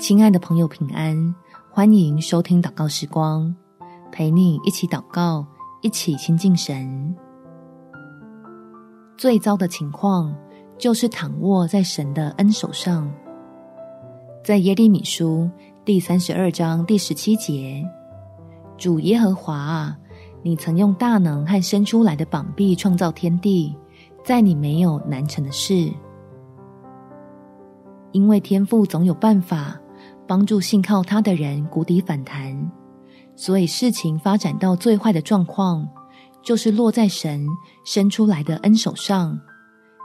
亲爱的朋友，平安！欢迎收听祷告时光，陪你一起祷告，一起亲近神。最糟的情况就是躺卧在神的恩手上。在耶利米书第三十二章第十七节，主耶和华，你曾用大能和伸出来的膀臂创造天地，在你没有难成的事。因为天父总有办法。帮助信靠他的人谷底反弹，所以事情发展到最坏的状况，就是落在神伸出来的恩手上，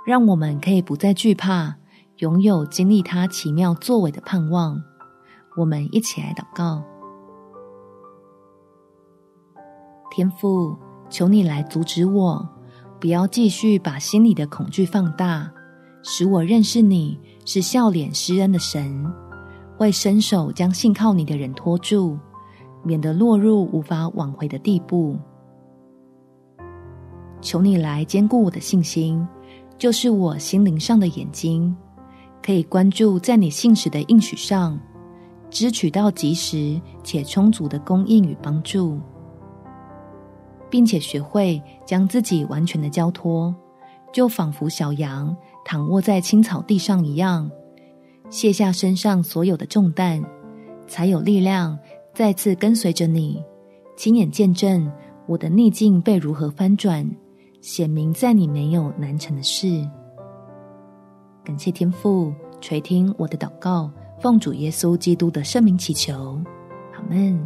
让我们可以不再惧怕，拥有经历他奇妙作为的盼望。我们一起来祷告：天父，求你来阻止我，不要继续把心里的恐惧放大，使我认识你是笑脸施恩的神。会伸手将信靠你的人拖住，免得落入无法挽回的地步。求你来坚固我的信心，就是我心灵上的眼睛，可以关注在你信实的应许上，支取到及时且充足的供应与帮助，并且学会将自己完全的交托，就仿佛小羊躺卧在青草地上一样。卸下身上所有的重担，才有力量再次跟随着你，亲眼见证我的逆境被如何翻转，显明在你没有难成的事。感谢天父垂听我的祷告，奉主耶稣基督的圣名祈求，阿们。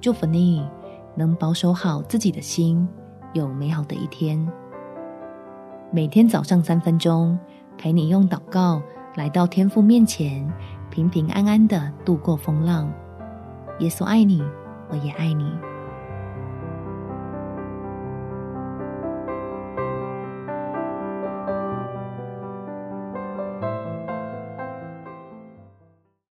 祝福你能保守好自己的心，有美好的一天。每天早上三分钟。陪你用祷告来到天父面前，平平安安的度过风浪。耶稣爱你，我也爱你。